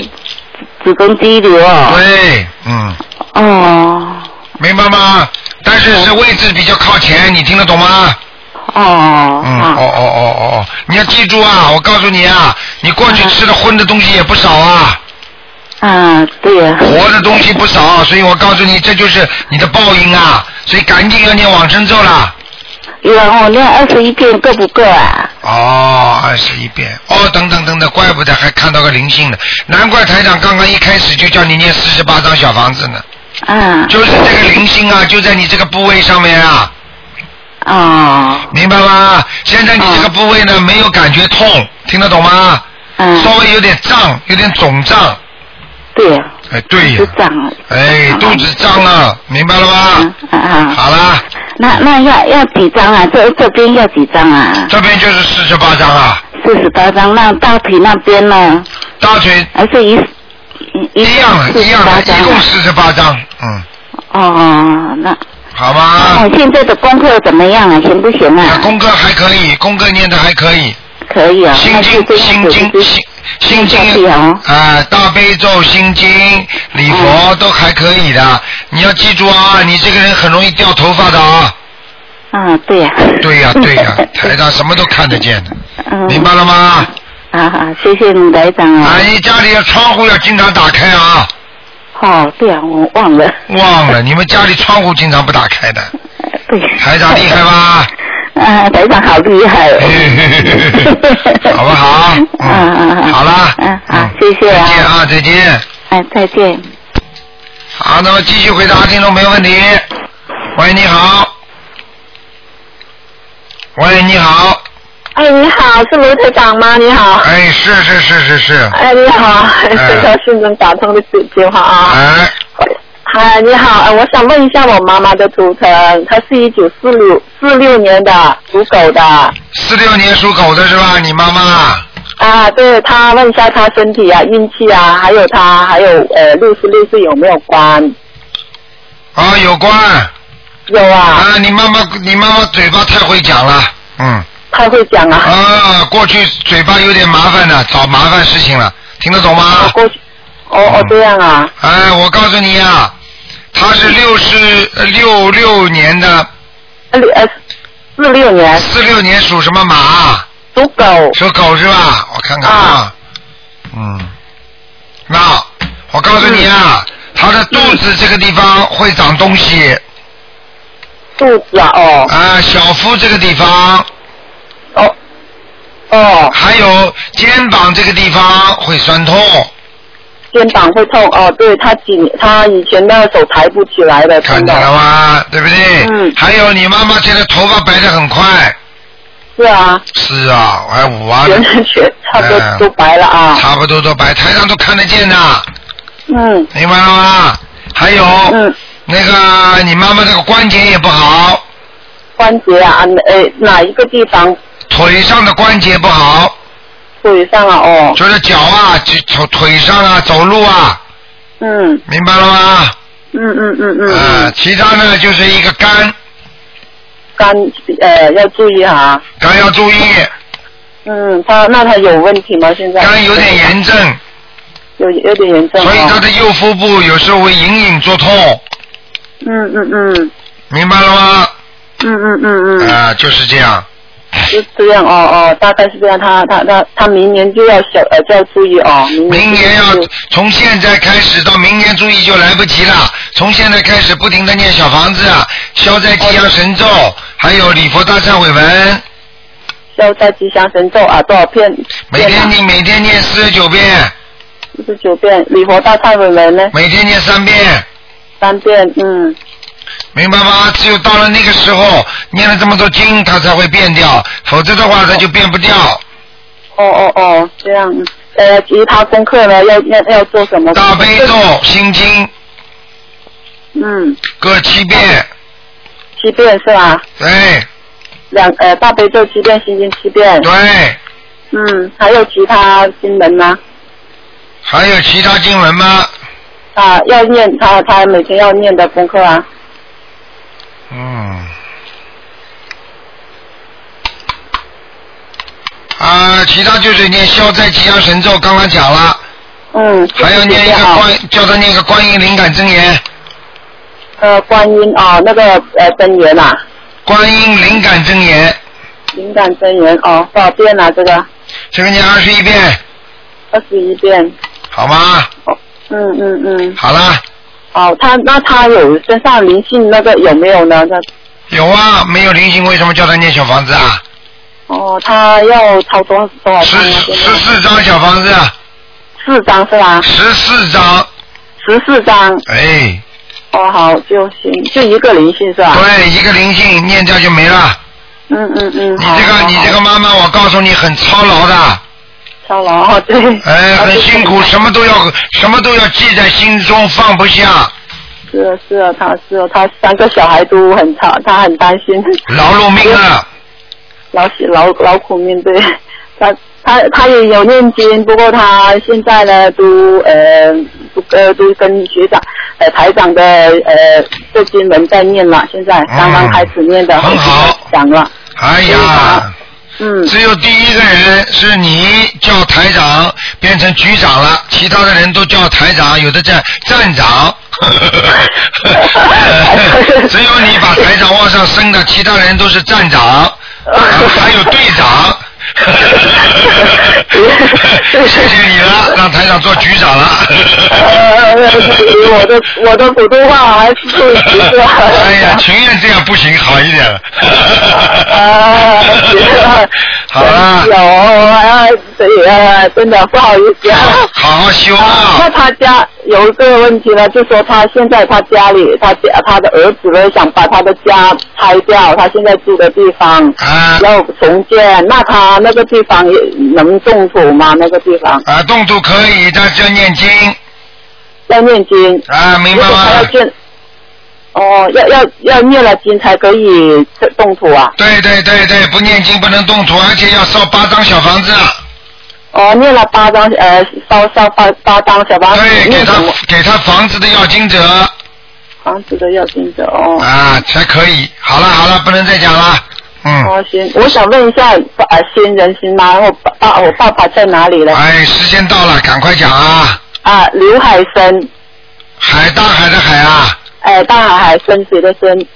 子宫肌瘤啊。对，嗯，哦明白吗？但是是位置比较靠前，你听得懂吗？哦。嗯，哦哦哦哦哦，你要记住啊，我告诉你啊，你过去吃的荤的东西也不少啊，啊，对呀、活的东西不少，所以我告诉你，这就是你的报应啊，所以赶紧要念往生咒了。有啊，我练二十一遍够不够啊？哦，二十一遍，哦，等等等等，怪不得还看到个灵性呢，难怪台长刚刚一开始就叫你念四十八张小房子呢，嗯。就是这个灵性啊，就在你这个部位上面啊，哦。明白吗？现在你这个部位呢没有感觉痛，听得懂吗？嗯。稍微有点胀，有点肿胀。对呀、哎，对呀是。胀。哎，肚子胀了，明白了吗？啊啊。好了，那那要要几张啊？这这边要几张啊？这边就是四十八张啊，四十八张。那大腿那边呢？大腿还是一一一样的，一样的，48张啊一共四十八张，嗯，哦，那好吗？我现在的功课怎么样啊？行不行啊，啊？功课还可以，功课念的还可以，可以啊。心经心经心心经啊。啊，大悲咒、心经、礼佛都还可以的。你要记住啊，你这个人很容易掉头发的啊。啊，对呀、对呀、对呀、[laughs] 台上什么都看得见的，嗯。明白了吗？啊啊，谢谢你台长啊。啊，你家里的窗户要经常打开啊。哦，对啊，我忘了。忘了，你们家里窗户经常不打开的。[laughs] 对。台长厉害吧？啊，台长好厉害哦。[laughs] 好不好？嗯 [laughs] 嗯啊！好啦，嗯，好，谢谢啊。再见啊，再见。哎，再见。好，那么继续回答听众朋友问题。喂，你好。喂，你好。哎，你好，是卢台长吗？你好。哎，是是是是是。哎，你好，很高兴能打通的电话啊。哎。嗨，你好，呃我想问一下我妈妈的图腾，她是一九四六四六年的，属狗的。四六年属狗的是吧？你妈妈。啊，对，她问一下她身体啊、运气啊，还有她还有呃六十六岁有没有关？啊，有关。有啊。啊，你妈妈，你妈妈嘴巴太会讲了，嗯。太会讲了。啊，过去嘴巴有点麻烦的，找麻烦事情了，听得懂吗？过去。哦哦，这样啊。哎，我告诉你啊，他是六十呃六六年的。呃，四六年。四六年属什么马？属狗。属狗是吧？我看看啊。嗯。那我告诉你啊，他的肚子这个地方会长东西。肚子啊，哦。啊，小腹这个地方。哦。哦。还有肩膀这个地方会酸痛。肩膀会痛哦，对他紧他以前那个手抬不起来的，看到了吗？对不对？嗯。还有你妈妈现在头发白的很快。是啊。是啊，我还五啊。全全差不多都白了啊。差不多都白，台上都看得见的。嗯。明白了吗？还有。嗯。那个你妈妈这个关节也不好。关节啊，呃，哪一个地方？腿上的关节不好。腿上啊，哦。就是脚啊，腿腿上啊，走路啊。嗯。明白了吗？嗯嗯嗯嗯。啊，其他呢就是一个肝。肝呃要注意哈。肝要注意。嗯，他那他有问题吗？现在。肝有点炎症。有有点炎症。所以他的右腹部有时候会隐隐作痛。嗯嗯嗯。明白了吗？嗯嗯嗯嗯。啊，就是这样。是这样哦哦，大概是这样。他他他他明年就要小呃就要注意哦。明年要从现在开始到明年注意就来不及了。从现在开始不停的念小房子，消灾吉祥神咒，还有礼佛大忏悔文。消灾吉祥神咒啊，多少遍？每天你每天念四十九遍。四十九遍，礼佛大忏悔文呢？每天念三遍。三遍，嗯。明白吗？只有到了那个时候，念了这么多经，它才会变掉，否则的话，它就变不掉。哦哦哦，这样。呃，其他功课呢？要要要做什么？大悲咒心经。嗯。各七遍。七遍是吧？对。两呃，大悲咒七遍，心经七遍。对。嗯，还有其他经文吗？还有其他经文吗？啊，要念他他每天要念的功课啊。嗯。啊，其他就是念消灾吉祥神咒，刚刚讲了。嗯。还要念一个观，叫他念个观音灵感真言。呃，观音啊，那个呃真言呐。观音灵感真言。灵感真言哦，多少遍啊？这个。这个念二十一遍。二十一遍。好吗？哦，嗯嗯嗯。好了。哦，他那他有身上灵性那个有没有呢？他有啊，没有灵性为什么叫他念小房子啊？哦，他要抄多少多少张啊？十四张小房子。四张是吧？十四张。十四张。哎。哦，好就行，就一个灵性是吧？对，一个灵性念掉就没了。嗯嗯嗯。你这个你这个妈妈，我告诉你很操劳的。操劳对。哎，[laughs] 很辛苦，什么都要什么都要记在心中，放不下。是啊是啊，他是啊，他三个小孩都很差，他很担心。劳碌命啊！[laughs] 劳劳劳苦命对，他他他也有念经，不过他现在呢都呃呃都跟学长呃台长的呃这经文在念了，现在刚刚开始念的，很好，讲了。哎呀。嗯，只有第一个人是你叫台长变成局长了，其他的人都叫台长，有的叫站长。[laughs] 只有你把台长往上升的，其他人都是站长，还有队长。谢谢你了，让台长做局长了。我的我的普通话还是不行。哎呀，情愿这样不行，好一点。啊，好了。有啊，对啊，真的不好意思啊。好好修啊。那他家有一个问题呢，就说他现在他家里，他家他的儿子呢想把他的家拆掉，他现在住的地方啊要重建，那他那个地方也能动土吗？那个地方？啊，动土可以，但是要念经。要念经。啊，明白吗？哦，要要要念了经才可以动土啊？对对对对，不念经不能动土，而且要烧八张小房子。哦，念了八张呃，烧烧八八张小房子。对，给他给他房子的要金者。房子的要金者哦。啊，才可以。好了好了，不能再讲了。嗯。哦，行，我想问一下，呃，新人行吗？我爸我爸爸在哪里呢？哎，时间到了，赶快讲啊。啊，刘海生。海大海的海啊。哎，大海海深水的深。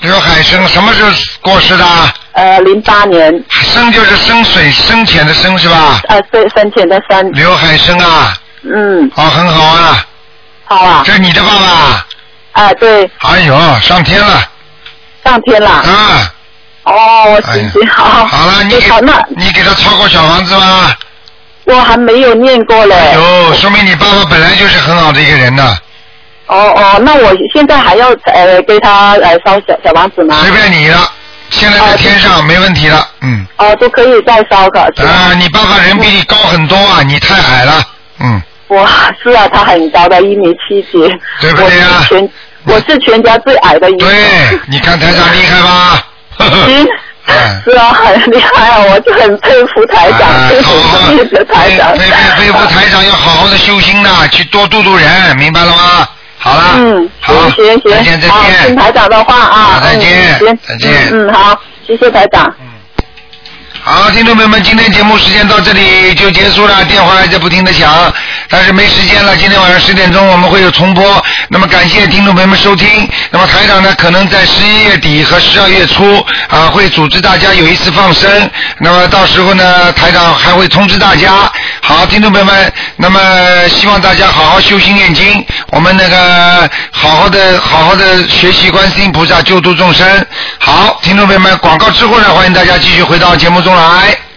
刘海生什么时候过世的？呃，零八年。生就是生水深浅的深是吧？啊，对，深浅的深。刘海生啊。嗯。哦，很好啊。好啊。这是你的爸爸？啊，对。哎呦，上天了。上天了。啊。哦，行行好。好了，你给好那你给他抄过小房子吗？我还没有念过嘞。有，说明你爸爸本来就是很好的一个人呢。哦哦，那我现在还要呃给他呃烧小小房子吗？随便你了，现在在天上没问题了，嗯。哦，都可以再烧个。啊，你爸爸人比你高很多啊，你太矮了，嗯。我，是啊，他很高的，一米七几。对不对啊我是全我是全家最矮的一个。对，你看台长厉害吧？行。[laughs] 是啊，很厉害啊！我就很佩服台长，佩服这个台长。佩佩佩服台长要好好的修心呐，去多度度人，明白了吗？好了，嗯，好，行行再见再好，见听台长的话啊。好再见嗯行再见嗯，嗯好，谢谢台长。好，听众朋友们，今天节目时间到这里就结束了，电话还在不停的响，但是没时间了。今天晚上十点钟我们会有重播，那么感谢听众朋友们收听。那么台长呢，可能在十一月底和十二月初啊，会组织大家有一次放生。那么到时候呢，台长还会通知大家。好，听众朋友们，那么希望大家好好修心念经，我们那个好好的好好的学习观世音菩萨救度众生。好，听众朋友们，广告之后呢，欢迎大家继续回到节目中来。